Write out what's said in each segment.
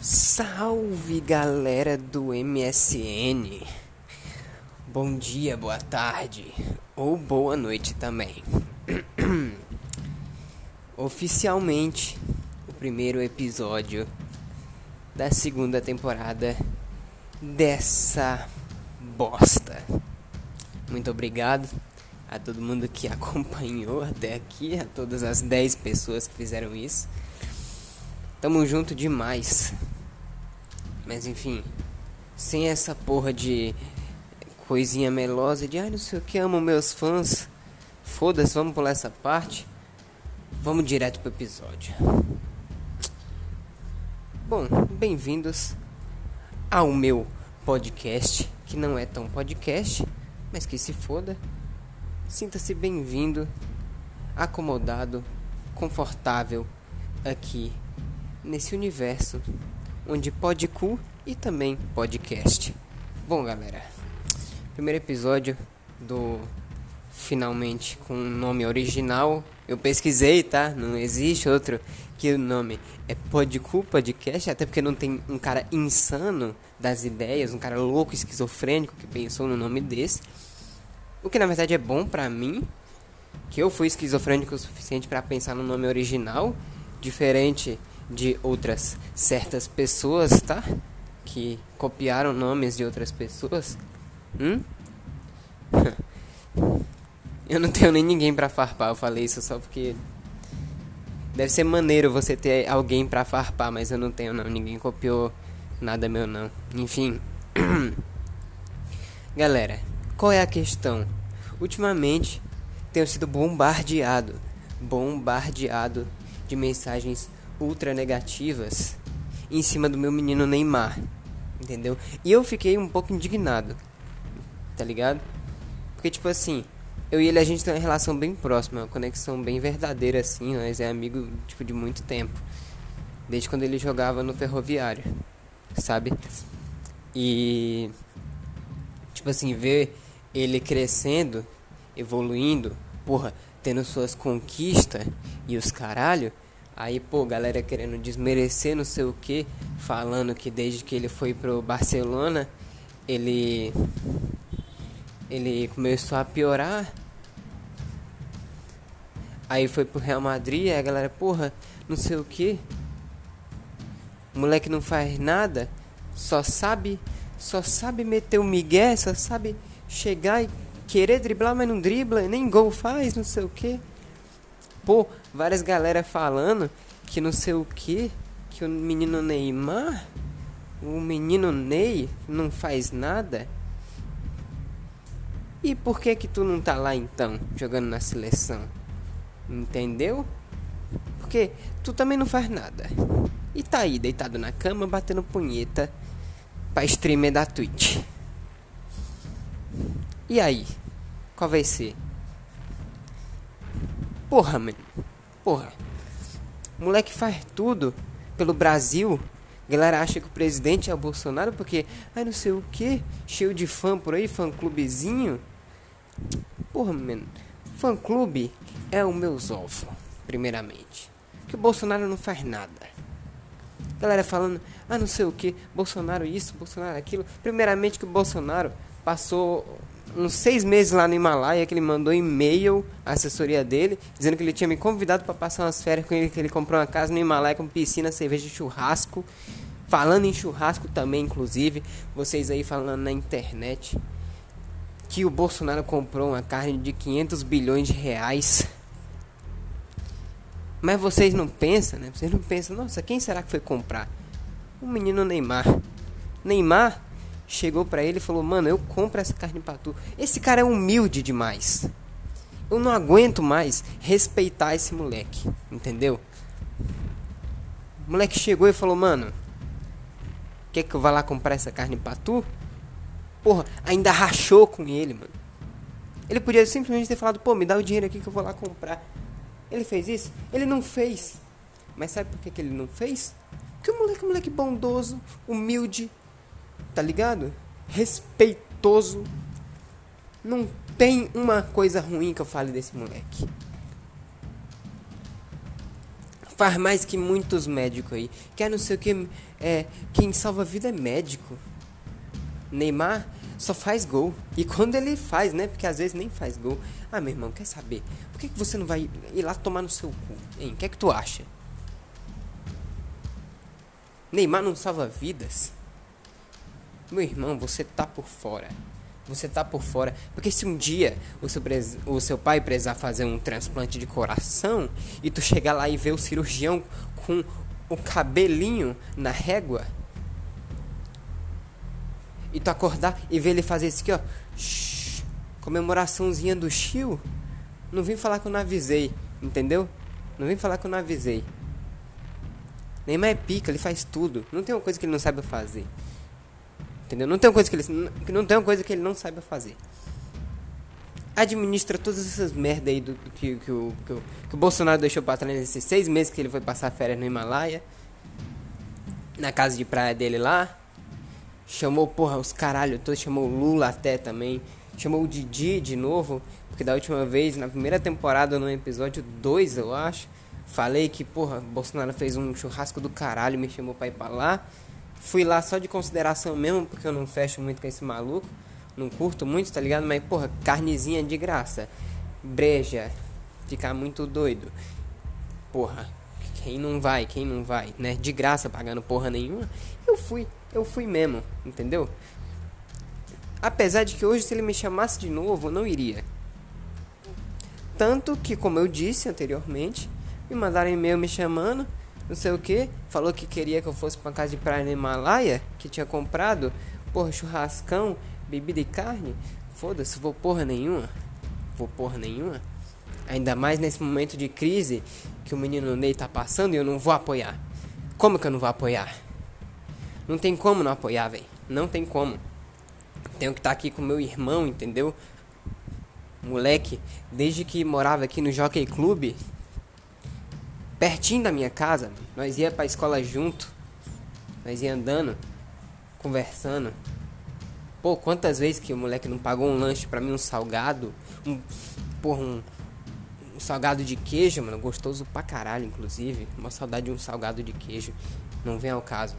Salve galera do MSN! Bom dia, boa tarde ou boa noite também. Oficialmente, o primeiro episódio da segunda temporada dessa bosta. Muito obrigado a todo mundo que acompanhou até aqui, a todas as 10 pessoas que fizeram isso. Tamo junto demais. Mas enfim, sem essa porra de coisinha melosa de ai não sei o que, amo meus fãs. Foda-se, vamos pular essa parte. Vamos direto pro episódio. Bom, bem-vindos ao meu podcast, que não é tão podcast, mas que se foda. Sinta-se bem-vindo, acomodado, confortável aqui nesse universo onde pode cu e também podcast. Bom, galera, primeiro episódio do finalmente com um nome original. Eu pesquisei, tá? Não existe outro que o nome é Podcu Podcast, até porque não tem um cara insano das ideias, um cara louco, esquizofrênico que pensou no nome desse. O que na verdade é bom pra mim, que eu fui esquizofrênico o suficiente para pensar no nome original, diferente de outras certas pessoas, tá? Que copiaram nomes de outras pessoas. Hum? Eu não tenho nem ninguém para farpar, eu falei isso só porque deve ser maneiro você ter alguém para farpar, mas eu não tenho não, ninguém copiou nada meu não. Enfim. Galera, qual é a questão? Ultimamente tenho sido bombardeado, bombardeado de mensagens ultra negativas em cima do meu menino Neymar, entendeu? E eu fiquei um pouco indignado, tá ligado? Porque, tipo assim, eu e ele a gente tem uma relação bem próxima, uma conexão bem verdadeira, assim, nós é amigo, tipo, de muito tempo. Desde quando ele jogava no ferroviário, sabe? E, tipo assim, ver ele crescendo, evoluindo, porra, tendo suas conquistas e os caralho Aí, pô, galera querendo desmerecer não sei o que, falando que desde que ele foi pro Barcelona, ele ele começou a piorar. Aí foi pro Real Madrid, aí a galera, porra, não sei o que. Moleque não faz nada, só sabe, só sabe meter o migué, só sabe chegar e querer driblar, mas não dribla, nem gol faz, não sei o que. Pô, várias galera falando que não sei o que, que o menino Neymar, o menino Ney não faz nada. E por que que tu não tá lá então, jogando na seleção? Entendeu? Porque tu também não faz nada. E tá aí, deitado na cama, batendo punheta pra streamer da Twitch. E aí? Qual vai ser? Porra, mano. Porra. O moleque faz tudo pelo Brasil. A galera acha que o presidente é o Bolsonaro porque, ai não sei o que, cheio de fã por aí, fã clubezinho. Porra, mano. Fã clube é o meu zolfo, primeiramente. Que o Bolsonaro não faz nada. Galera falando, ah não sei o que, Bolsonaro isso, Bolsonaro aquilo. Primeiramente que o Bolsonaro passou uns seis meses lá no Himalaia que ele mandou e-mail à assessoria dele, dizendo que ele tinha me convidado para passar umas férias com ele, que ele comprou uma casa no Himalaia com piscina, cerveja e churrasco. Falando em churrasco também, inclusive, vocês aí falando na internet que o Bolsonaro comprou uma carne de 500 bilhões de reais. Mas vocês não pensam, né? Vocês não pensam, nossa, quem será que foi comprar? O menino Neymar. Neymar chegou para ele e falou: Mano, eu compro essa carne pra tu. Esse cara é humilde demais. Eu não aguento mais respeitar esse moleque. Entendeu? O moleque chegou e falou: Mano, quer que eu vá lá comprar essa carne pra tu? Porra, ainda rachou com ele, mano. Ele podia simplesmente ter falado: Pô, me dá o dinheiro aqui que eu vou lá comprar. Ele fez isso? Ele não fez. Mas sabe por que, que ele não fez? Porque o moleque é um moleque bondoso, humilde, tá ligado? Respeitoso. Não tem uma coisa ruim que eu fale desse moleque. Faz mais que muitos médicos aí. Quer não sei o que. É, quem salva a vida é médico. Neymar só faz gol. E quando ele faz, né? Porque às vezes nem faz gol. Ah, meu irmão, quer saber? Por que, que você não vai ir lá tomar no seu cu? Hein? O que é que tu acha? Neymar não salva vidas? Meu irmão, você tá por fora. Você tá por fora. Porque se um dia o seu, o seu pai precisar fazer um transplante de coração e tu chegar lá e ver o cirurgião com o cabelinho na régua e tu acordar e ver ele fazer isso aqui, ó. Shhh, comemoraçãozinha do Chiu. Não vim falar que eu não avisei, entendeu? Não vim falar que eu não avisei. Neymar é pica, ele faz tudo. Não tem uma coisa que ele não sabe fazer. Entendeu? Não tem coisa que ele não tem coisa que ele não saiba fazer. Administra todas essas merda aí do, do que, que, o, que, o, que o Bolsonaro deixou pra trás nesses seis meses que ele foi passar férias no Himalaia. Na casa de praia dele lá. Chamou, porra, os caralho todos. Chamou o Lula até também. Chamou o Didi de novo. Porque da última vez, na primeira temporada, no episódio 2, eu acho. Falei que, porra, Bolsonaro fez um churrasco do caralho, me chamou pra ir pra lá. Fui lá só de consideração mesmo, porque eu não fecho muito com esse maluco. Não curto muito, tá ligado? Mas, porra, carnezinha de graça. Breja. Ficar muito doido. Porra, quem não vai, quem não vai, né? De graça, pagando porra nenhuma. Eu fui, eu fui mesmo, entendeu? Apesar de que hoje, se ele me chamasse de novo, eu não iria. Tanto que, como eu disse anteriormente, me mandaram e-mail me chamando não sei o que, falou que queria que eu fosse pra casa de praia no Himalaia, que tinha comprado, porra, churrascão, bebida e carne. Foda-se, vou porra nenhuma. Vou porra nenhuma. Ainda mais nesse momento de crise que o menino Ney tá passando e eu não vou apoiar. Como que eu não vou apoiar? Não tem como não apoiar, velho. Não tem como. Tenho que estar tá aqui com meu irmão, entendeu? Moleque, desde que morava aqui no Jockey Club, pertinho da minha casa. Nós ia pra escola junto. Nós ia andando, conversando. Pô, quantas vezes que o moleque não pagou um lanche pra mim, um salgado, um, porra, um, um salgado de queijo, mano, gostoso pra caralho, inclusive. Uma saudade de um salgado de queijo. Não vem ao caso.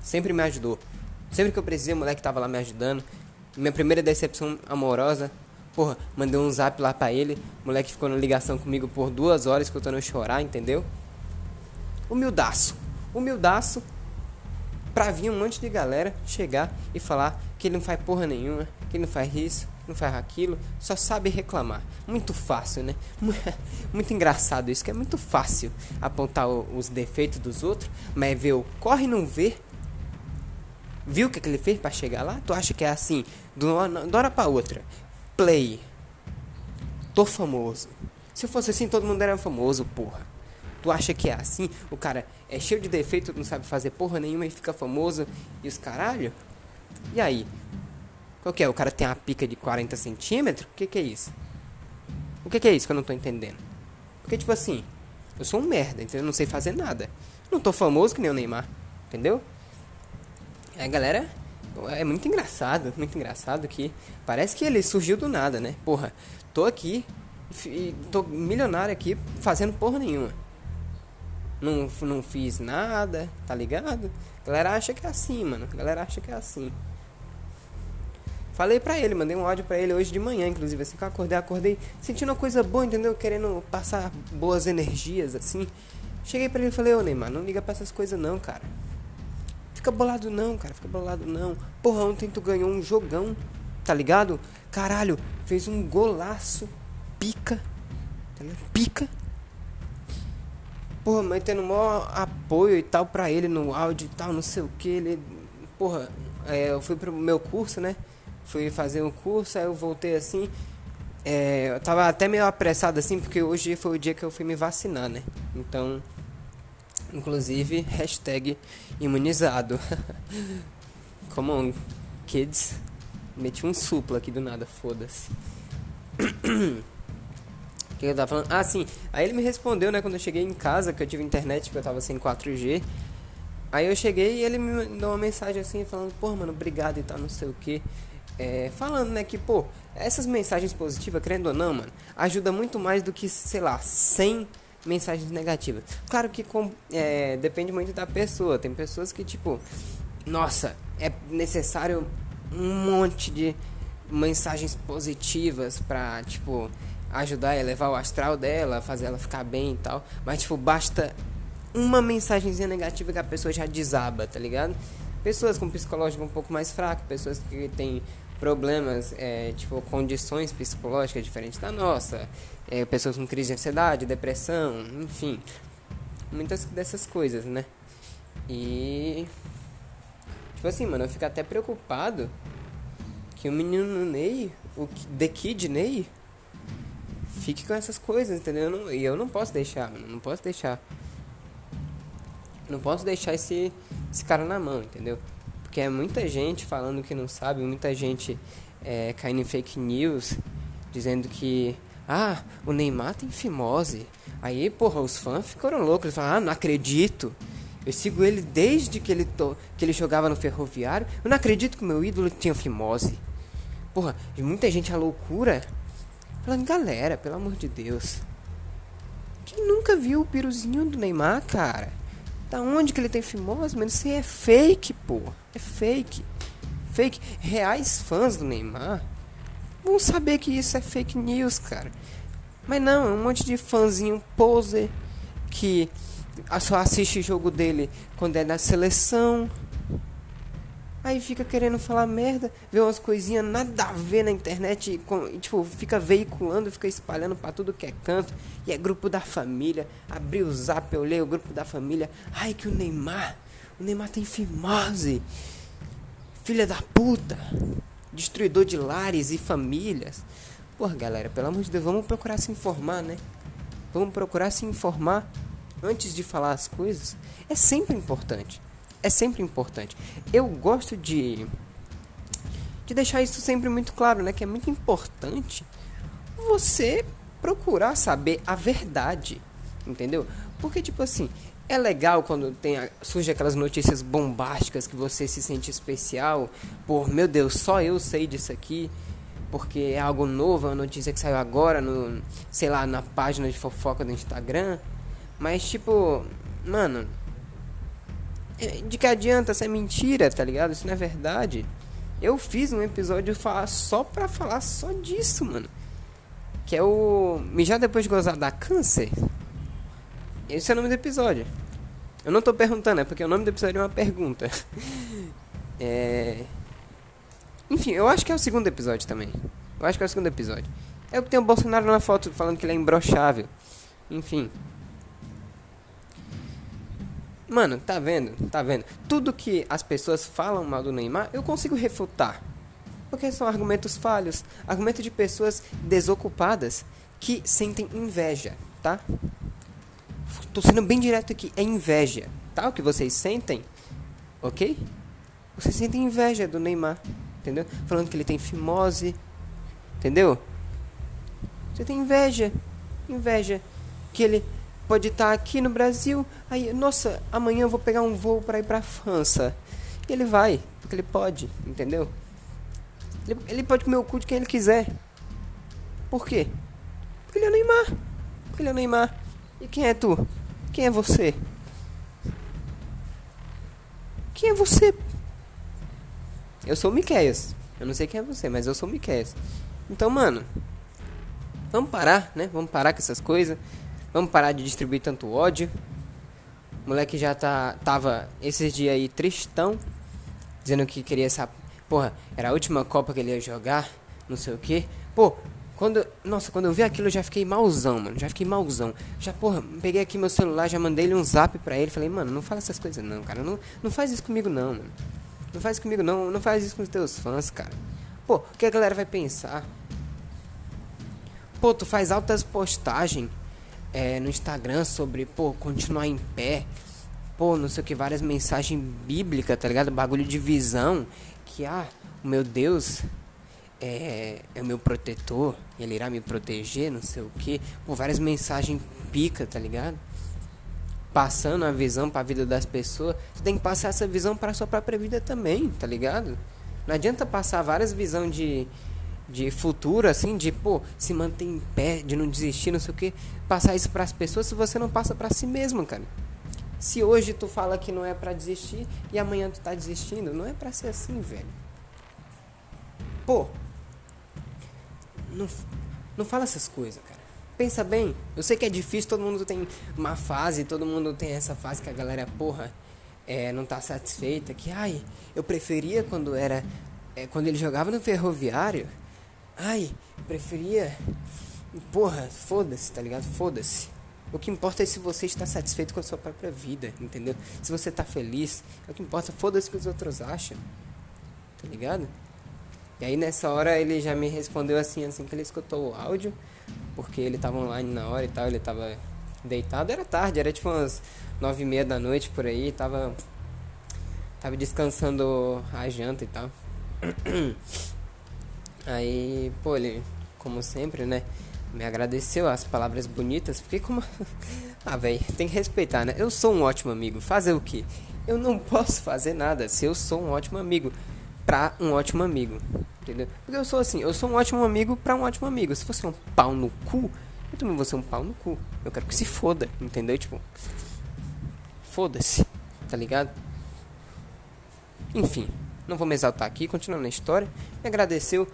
Sempre me ajudou. Sempre que eu precisei, o moleque tava lá me ajudando. Minha primeira decepção amorosa Porra, mandei um zap lá pra ele. O moleque ficou na ligação comigo por duas horas escutando eu chorar, entendeu? Humildaço. Humildaço. Pra vir um monte de galera chegar e falar que ele não faz porra nenhuma, que ele não faz isso, não faz aquilo, só sabe reclamar. Muito fácil, né? Muito engraçado isso, que é muito fácil apontar os defeitos dos outros, mas ver o corre e não ver. Viu o que, que ele fez para chegar lá? Tu acha que é assim, de uma hora pra outra? Play. Tô famoso. Se fosse assim, todo mundo era famoso, porra. Tu acha que é assim? O cara é cheio de defeito, não sabe fazer porra nenhuma e fica famoso e os caralho? E aí? Qual que é? O cara tem uma pica de 40 centímetros? O que que é isso? O que que é isso que eu não tô entendendo? Porque, tipo assim, eu sou um merda, entendeu? Eu não sei fazer nada. Não tô famoso que nem o Neymar, entendeu? É, galera é muito engraçado, muito engraçado que parece que ele surgiu do nada, né? Porra, tô aqui, tô milionário aqui fazendo porra nenhuma. Não, não fiz nada, tá ligado? A galera acha que é assim, mano. A galera acha que é assim. Falei pra ele, mandei um áudio pra ele hoje de manhã, inclusive, assim que eu acordei, acordei sentindo uma coisa boa, entendeu? Querendo passar boas energias, assim. Cheguei pra ele e falei, ô Neymar, não liga pra essas coisas não, cara. Fica bolado não, cara. Fica bolado não. Porra, ontem tu ganhou um jogão. Tá ligado? Caralho, fez um golaço. Pica. Tá Pica. Porra, mas tendo maior apoio e tal pra ele no áudio e tal, não sei o que. Ele. Porra, é, eu fui pro meu curso, né? Fui fazer um curso, aí eu voltei assim. É, eu tava até meio apressado assim, porque hoje foi o dia que eu fui me vacinar, né? Então. Inclusive, hashtag imunizado. Come on, kids. Meti um supla aqui do nada, foda-se. O que eu tava falando? Ah, sim. Aí ele me respondeu, né, quando eu cheguei em casa, que eu tive internet, porque eu tava sem 4G. Aí eu cheguei e ele me mandou uma mensagem assim, falando, pô, mano, obrigado e tal, não sei o que. É, falando, né, que, pô, essas mensagens positivas, querendo ou não, mano, ajuda muito mais do que, sei lá, 100 mensagens negativas. Claro que com, é, depende muito da pessoa. Tem pessoas que, tipo, nossa, é necessário um monte de mensagens positivas pra, tipo, ajudar a elevar o astral dela, fazer ela ficar bem e tal. Mas, tipo, basta uma mensagenzinha negativa que a pessoa já desaba, tá ligado? Pessoas com psicológico um pouco mais fraco, pessoas que têm problemas, é, tipo, condições psicológicas diferentes da nossa, é, pessoas com crise de ansiedade, depressão, enfim, muitas dessas coisas, né? E. Tipo assim, mano, eu fico até preocupado que o menino Ney, o The Kid Ney, fique com essas coisas, entendeu? E eu, não posso deixar, mano, não posso deixar. Não posso deixar esse, esse cara na mão, entendeu? Porque é muita gente falando que não sabe, muita gente é, caindo em fake news, dizendo que ah, o Neymar tem fimose. Aí, porra, os fãs ficaram loucos. Eles falaram, ah, não acredito. Eu sigo ele desde que ele, to... que ele jogava no ferroviário. Eu não acredito que o meu ídolo tinha fimose. Porra, e muita gente a loucura. Falando, galera, pelo amor de Deus. Quem nunca viu o piruzinho do Neymar, cara? Da onde que ele tem fimose, mano? Isso aí é fake, pô. É fake. Fake. Reais fãs do Neymar vão saber que isso é fake news, cara. Mas não, é um monte de fãzinho poser que só assiste o jogo dele quando é da seleção. Aí fica querendo falar merda, vê umas coisinhas nada a ver na internet e, com, e, tipo, fica veiculando, fica espalhando para tudo que é canto. E é grupo da família. Abri o zap, eu leio o grupo da família. Ai que o Neymar, o Neymar tem fimose. Filha da puta. Destruidor de lares e famílias. Porra, galera, pelo amor de Deus, vamos procurar se informar, né? Vamos procurar se informar antes de falar as coisas. É sempre importante é sempre importante. Eu gosto de de deixar isso sempre muito claro, né, que é muito importante você procurar saber a verdade, entendeu? Porque tipo assim, é legal quando tem surge aquelas notícias bombásticas que você se sente especial, por meu Deus, só eu sei disso aqui, porque é algo novo, é uma notícia que saiu agora no, sei lá, na página de fofoca do Instagram. Mas tipo, mano, de que adianta essa é mentira, tá ligado? Isso não é verdade. Eu fiz um episódio só pra falar só disso, mano. Que é o. Mijar depois de gozar da câncer. Esse é o nome do episódio. Eu não tô perguntando, é porque o nome do episódio é uma pergunta. é. Enfim, eu acho que é o segundo episódio também. Eu acho que é o segundo episódio. É o que tem o Bolsonaro na foto falando que ele é imbrochável. Enfim. Mano, tá vendo? Tá vendo? Tudo que as pessoas falam mal do Neymar, eu consigo refutar. Porque são argumentos falhos, argumentos de pessoas desocupadas que sentem inveja, tá? Tô sendo bem direto aqui, é inveja, tá? O que vocês sentem, ok? Vocês sentem inveja do Neymar, entendeu? Falando que ele tem fimose, entendeu? Você tem inveja, inveja que ele pode estar aqui no Brasil, aí, nossa, amanhã eu vou pegar um voo para ir para França. E ele vai, porque ele pode, entendeu? Ele, ele pode comer o cu de quem ele quiser. Por quê? Porque ele é o Neymar. Porque ele é o Neymar. E quem é tu? Quem é você? Quem é você? Eu sou o Miqueias. Eu não sei quem é você, mas eu sou o Miqueias. Então, mano, vamos parar, né? Vamos parar com essas coisas. Vamos parar de distribuir tanto ódio. O moleque já tá, tava esses dias aí tristão, dizendo que queria essa. Porra, era a última Copa que ele ia jogar, não sei o que. Pô, quando. Nossa, quando eu vi aquilo eu já fiquei malzão, mano. Já fiquei malzão. Já, porra, peguei aqui meu celular, já mandei ele um zap pra ele. Falei, mano, não fala essas coisas não, cara. Não, não faz isso comigo não, mano. Não faz isso comigo não. Não faz isso com os teus fãs, cara. Pô, o que a galera vai pensar? Pô, tu faz altas postagens é, no Instagram sobre, pô, continuar em pé, pô, não sei o que, várias mensagens bíblicas, tá ligado? Bagulho de visão, que, ah, meu Deus é, é o meu protetor, ele irá me proteger, não sei o que, pô, várias mensagens pica, tá ligado? Passando a visão para a vida das pessoas, você tem que passar essa visão para sua própria vida também, tá ligado? Não adianta passar várias visões de de futuro, assim, de, pô, se manter em pé, de não desistir, não sei o que, passar isso para as pessoas se você não passa para si mesmo, cara. Se hoje tu fala que não é para desistir e amanhã tu tá desistindo, não é para ser assim, velho. Pô, não, não fala essas coisas, cara. Pensa bem, eu sei que é difícil, todo mundo tem uma fase, todo mundo tem essa fase que a galera, porra, é, não tá satisfeita, que, ai, eu preferia quando era, é, quando ele jogava no ferroviário, ai, preferia, porra, foda-se, tá ligado? Foda-se. O que importa é se você está satisfeito com a sua própria vida, entendeu? Se você está feliz, é o que importa, foda-se o que os outros acham. Tá ligado? E aí nessa hora ele já me respondeu assim, assim que ele escutou o áudio, porque ele tava online na hora e tal, ele tava deitado, era tarde, era tipo umas nove e meia da noite por aí, tava tava descansando a janta e tal. Aí, pô, ele, como sempre, né? me agradeceu as palavras bonitas, porque como. ah, velho, tem que respeitar, né? Eu sou um ótimo amigo. Fazer o quê? Eu não posso fazer nada se eu sou um ótimo amigo pra um ótimo amigo. Entendeu? Porque eu sou assim, eu sou um ótimo amigo pra um ótimo amigo. Se você é um pau no cu, eu também vou ser um pau no cu. Eu quero que se foda, entendeu? Tipo. Foda-se, tá ligado? Enfim, não vou me exaltar aqui, continuando a história. Me agradeceu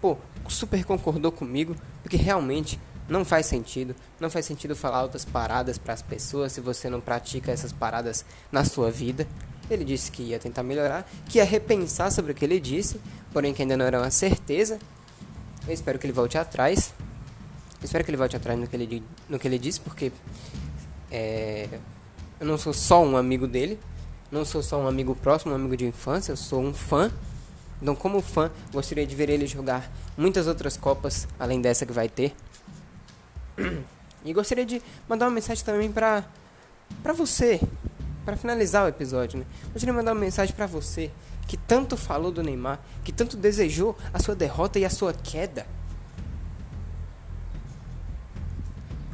pô, super concordou comigo, porque realmente não faz sentido. Não faz sentido falar outras paradas para as pessoas se você não pratica essas paradas na sua vida. Ele disse que ia tentar melhorar, que ia repensar sobre o que ele disse, porém que ainda não era uma certeza. Eu espero que ele volte atrás. Eu espero que ele volte atrás no que ele, no que ele disse, porque é, eu não sou só um amigo dele, não sou só um amigo próximo, um amigo de infância, eu sou um fã então, como fã, gostaria de ver ele jogar muitas outras Copas, além dessa que vai ter. E gostaria de mandar uma mensagem também pra, pra você, para finalizar o episódio, né? De mandar uma mensagem para você que tanto falou do Neymar, que tanto desejou a sua derrota e a sua queda.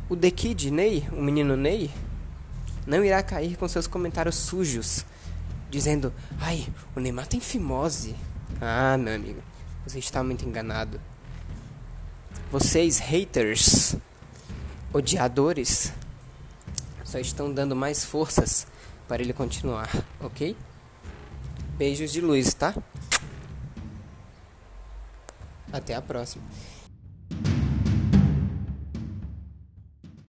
O The Kid Ney, o menino Ney, não irá cair com seus comentários sujos, dizendo: "Ai, o Neymar tem fimose". Ah, meu amigo, você está muito enganado. Vocês, haters, odiadores, só estão dando mais forças para ele continuar, ok? Beijos de luz, tá? Até a próxima.